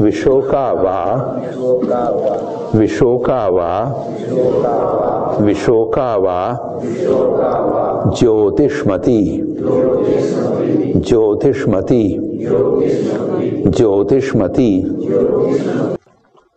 विशोका वा विशोका वा विशोका वा ज्योतिष्मति। ज्योतिष्मति। ज्योतिष्मति।